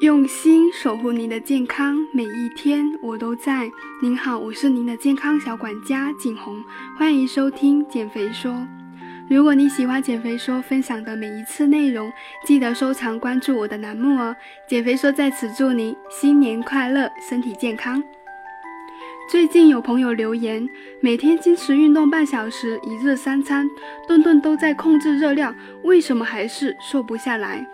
用心守护您的健康，每一天我都在。您好，我是您的健康小管家景红，欢迎收听减肥说。如果你喜欢减肥说分享的每一次内容，记得收藏关注我的栏目哦。减肥说在此祝您新年快乐，身体健康。最近有朋友留言，每天坚持运动半小时，一日三餐，顿顿都在控制热量，为什么还是瘦不下来？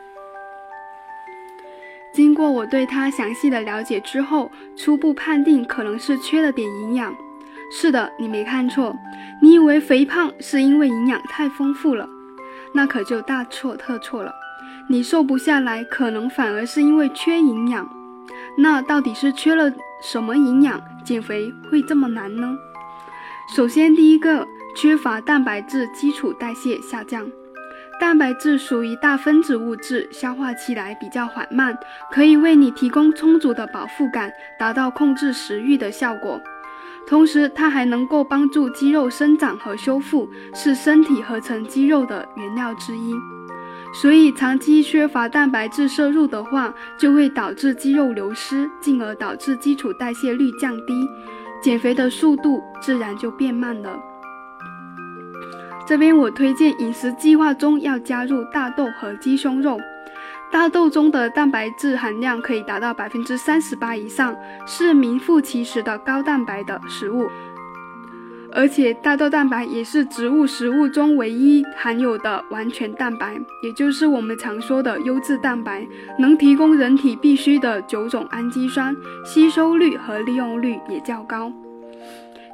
经过我对他详细的了解之后，初步判定可能是缺了点营养。是的，你没看错，你以为肥胖是因为营养太丰富了，那可就大错特错了。你瘦不下来，可能反而是因为缺营养。那到底是缺了什么营养，减肥会这么难呢？首先，第一个，缺乏蛋白质，基础代谢下降。蛋白质属于大分子物质，消化起来比较缓慢，可以为你提供充足的饱腹感，达到控制食欲的效果。同时，它还能够帮助肌肉生长和修复，是身体合成肌肉的原料之一。所以，长期缺乏蛋白质摄入的话，就会导致肌肉流失，进而导致基础代谢率降低，减肥的速度自然就变慢了。这边我推荐饮食计划中要加入大豆和鸡胸肉，大豆中的蛋白质含量可以达到百分之三十八以上，是名副其实的高蛋白的食物。而且大豆蛋白也是植物食物中唯一含有的完全蛋白，也就是我们常说的优质蛋白，能提供人体必需的九种氨基酸，吸收率和利用率也较高。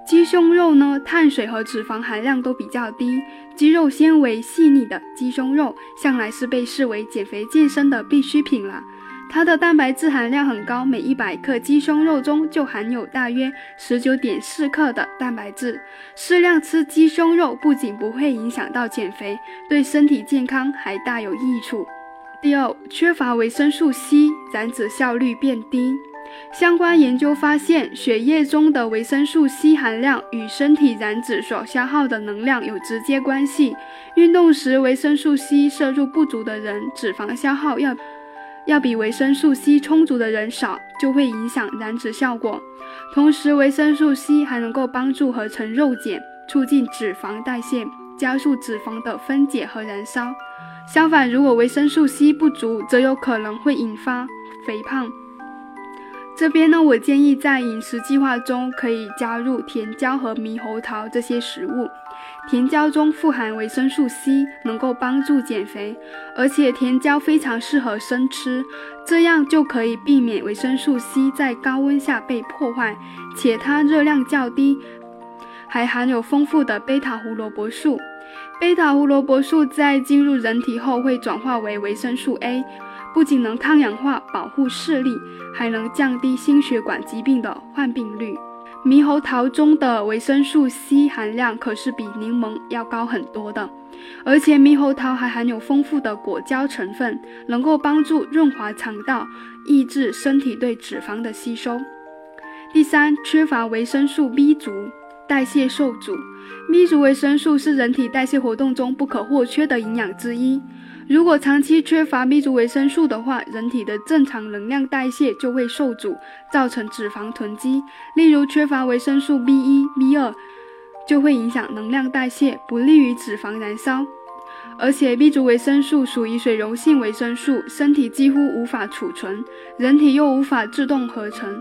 鸡胸肉呢，碳水和脂肪含量都比较低，肌肉纤维细腻的鸡胸肉向来是被视为减肥健身的必需品了。它的蛋白质含量很高，每一百克鸡胸肉中就含有大约十九点四克的蛋白质。适量吃鸡胸肉不仅不会影响到减肥，对身体健康还大有益处。第二，缺乏维生素 C，燃脂效率变低。相关研究发现，血液中的维生素 C 含量与身体燃脂所消耗的能量有直接关系。运动时维生素 C 摄入不足的人，脂肪消耗要要比维生素 C 充足的人少，就会影响燃脂效果。同时，维生素 C 还能够帮助合成肉碱，促进脂肪代谢，加速脂肪的分解和燃烧。相反，如果维生素 C 不足，则有可能会引发肥胖。这边呢，我建议在饮食计划中可以加入甜椒和猕猴桃这些食物。甜椒中富含维生素 C，能够帮助减肥，而且甜椒非常适合生吃，这样就可以避免维生素 C 在高温下被破坏，且它热量较低，还含有丰富的贝塔胡萝卜素。贝塔胡萝卜素在进入人体后会转化为维生素 A。不仅能抗氧化、保护视力，还能降低心血管疾病的患病率。猕猴桃中的维生素 C 含量可是比柠檬要高很多的，而且猕猴桃还含有丰富的果胶成分，能够帮助润滑肠道，抑制身体对脂肪的吸收。第三，缺乏维生素 B 族，代谢受阻。B 族维生素是人体代谢活动中不可或缺的营养之一。如果长期缺乏 B 族维生素的话，人体的正常能量代谢就会受阻，造成脂肪囤积。例如，缺乏维生素 B 一、B 二，就会影响能量代谢，不利于脂肪燃烧。而且，B 族维生素属于水溶性维生素，身体几乎无法储存，人体又无法自动合成，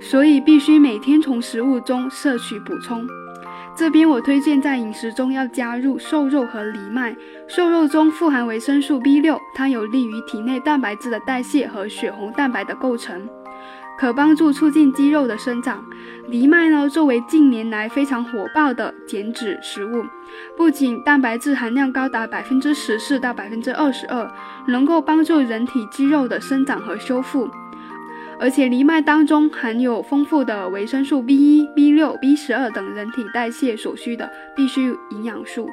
所以必须每天从食物中摄取补充。这边我推荐在饮食中要加入瘦肉和藜麦。瘦肉中富含维生素 B 六，它有利于体内蛋白质的代谢和血红蛋白的构成，可帮助促进肌肉的生长。藜麦呢，作为近年来非常火爆的减脂食物，不仅蛋白质含量高达百分之十四到百分之二十二，能够帮助人体肌肉的生长和修复。而且藜麦当中含有丰富的维生素 B 一、B 六、B 十二等人体代谢所需的必需营养素。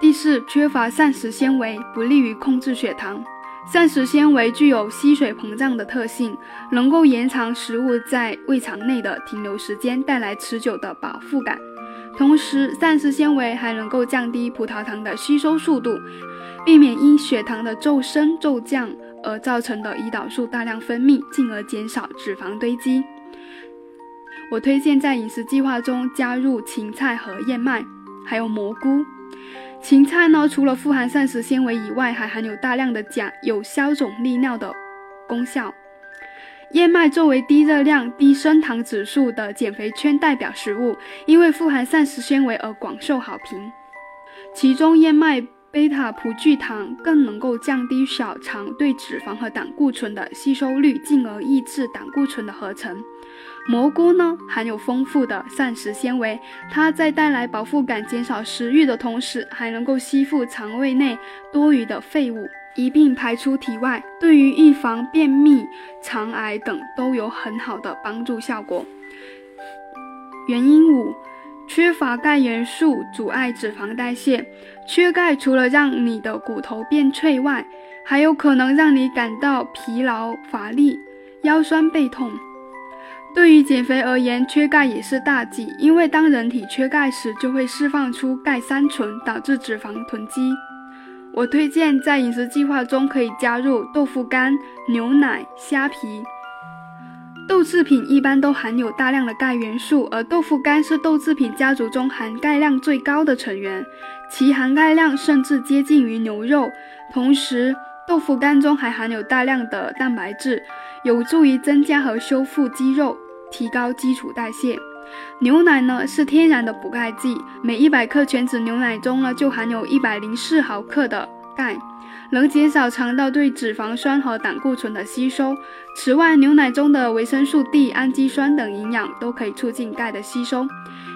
第四，缺乏膳食纤维，不利于控制血糖。膳食纤维具有吸水膨胀的特性，能够延长食物在胃肠内的停留时间，带来持久的饱腹感。同时，膳食纤维还能够降低葡萄糖的吸收速度，避免因血糖的骤升骤降。而造成的胰岛素大量分泌，进而减少脂肪堆积。我推荐在饮食计划中加入芹菜和燕麦，还有蘑菇。芹菜呢，除了富含膳食纤维以外，还含有大量的钾，有消肿利尿的功效。燕麦作为低热量、低升糖指数的减肥圈代表食物，因为富含膳食纤维而广受好评。其中，燕麦贝塔葡聚糖更能够降低小肠对脂肪和胆固醇的吸收率，进而抑制胆固醇的合成。蘑菇呢，含有丰富的膳食纤维，它在带来饱腹感、减少食欲的同时，还能够吸附肠胃内多余的废物，一并排出体外，对于预防便秘、肠癌等都有很好的帮助效果。原因五，缺乏钙元素阻碍脂肪代谢。缺钙除了让你的骨头变脆外，还有可能让你感到疲劳乏力、腰酸背痛。对于减肥而言，缺钙也是大忌，因为当人体缺钙时，就会释放出钙三醇，导致脂肪囤积。我推荐在饮食计划中可以加入豆腐干、牛奶、虾皮。豆制品一般都含有大量的钙元素，而豆腐干是豆制品家族中含钙量最高的成员，其含钙量甚至接近于牛肉。同时，豆腐干中还含有大量的蛋白质。有助于增加和修复肌肉，提高基础代谢。牛奶呢是天然的补钙剂，每一百克全脂牛奶中呢就含有一百零四毫克的钙，能减少肠道对脂肪酸和胆固醇的吸收。此外，牛奶中的维生素 D、氨基酸等营养都可以促进钙的吸收。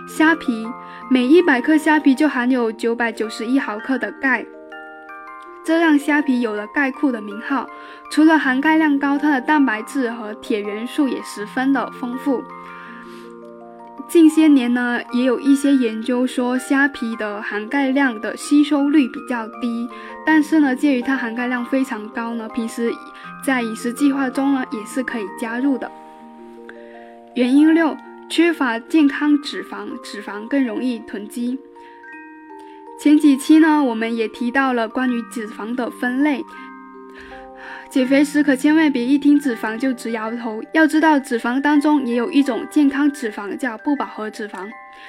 虾皮每一百克虾皮就含有九百九十一毫克的钙。这让虾皮有了“钙库”的名号。除了含钙量高，它的蛋白质和铁元素也十分的丰富。近些年呢，也有一些研究说虾皮的含钙量的吸收率比较低，但是呢，鉴于它含钙量非常高呢，平时在饮食计划中呢也是可以加入的。原因六：缺乏健康脂肪，脂肪更容易囤积。前几期呢，我们也提到了关于脂肪的分类。减肥时可千万别一听脂肪就直摇头，要知道脂肪当中也有一种健康脂肪，叫不饱和脂肪，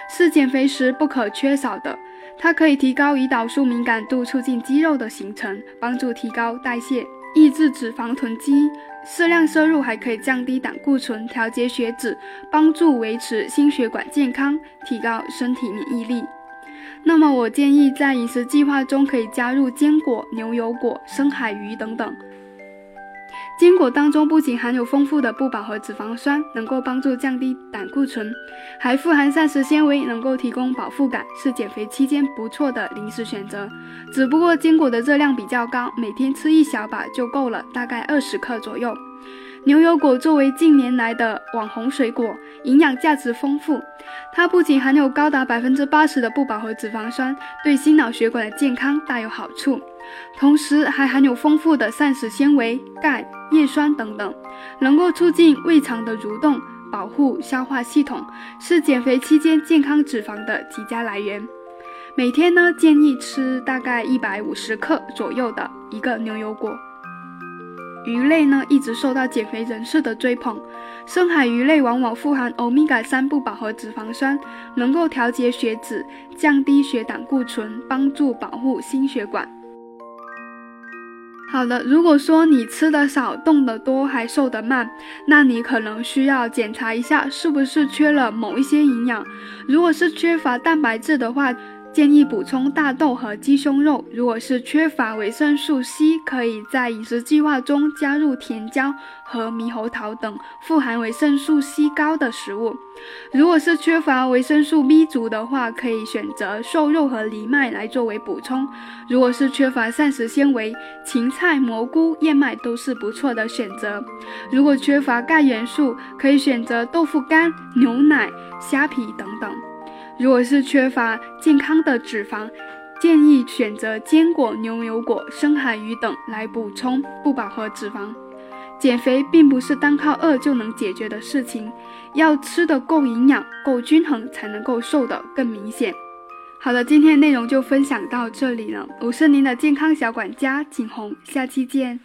是减肥时不可缺少的。它可以提高胰岛素敏感度，促进肌肉的形成，帮助提高代谢，抑制脂肪囤积。适量摄入还可以降低胆固醇，调节血脂，帮助维持心血管健康，提高身体免疫力。那么我建议在饮食计划中可以加入坚果、牛油果、深海鱼等等。坚果当中不仅含有丰富的不饱和脂肪酸，能够帮助降低胆固醇，还富含膳食纤维，能够提供饱腹感，是减肥期间不错的零食选择。只不过坚果的热量比较高，每天吃一小把就够了，大概二十克左右。牛油果作为近年来的网红水果，营养价值丰富。它不仅含有高达百分之八十的不饱和脂肪酸，对心脑血管的健康大有好处。同时还含有丰富的膳食纤维、钙、叶酸等等，能够促进胃肠的蠕动，保护消化系统，是减肥期间健康脂肪的极佳来源。每天呢，建议吃大概一百五十克左右的一个牛油果。鱼类呢，一直受到减肥人士的追捧。深海鱼类往往富含欧米伽三不饱和脂肪酸，能够调节血脂，降低血胆固醇，帮助保护心血管。好的，如果说你吃的少，动得多，还瘦得慢，那你可能需要检查一下，是不是缺了某一些营养。如果是缺乏蛋白质的话，建议补充大豆和鸡胸肉。如果是缺乏维生素 C，可以在饮食计划中加入甜椒和猕猴桃等富含维生素 C 高的食物。如果是缺乏维生素 B 族的话，可以选择瘦肉和藜麦来作为补充。如果是缺乏膳食纤维，芹菜、蘑菇、燕麦都是不错的选择。如果缺乏钙元素，可以选择豆腐干、牛奶、虾皮等等。如果是缺乏健康的脂肪，建议选择坚果、牛油果、深海鱼等来补充不饱和脂肪。减肥并不是单靠饿就能解决的事情，要吃的够营养、够均衡，才能够瘦得更明显。好的，今天的内容就分享到这里了，我是您的健康小管家景红，下期见。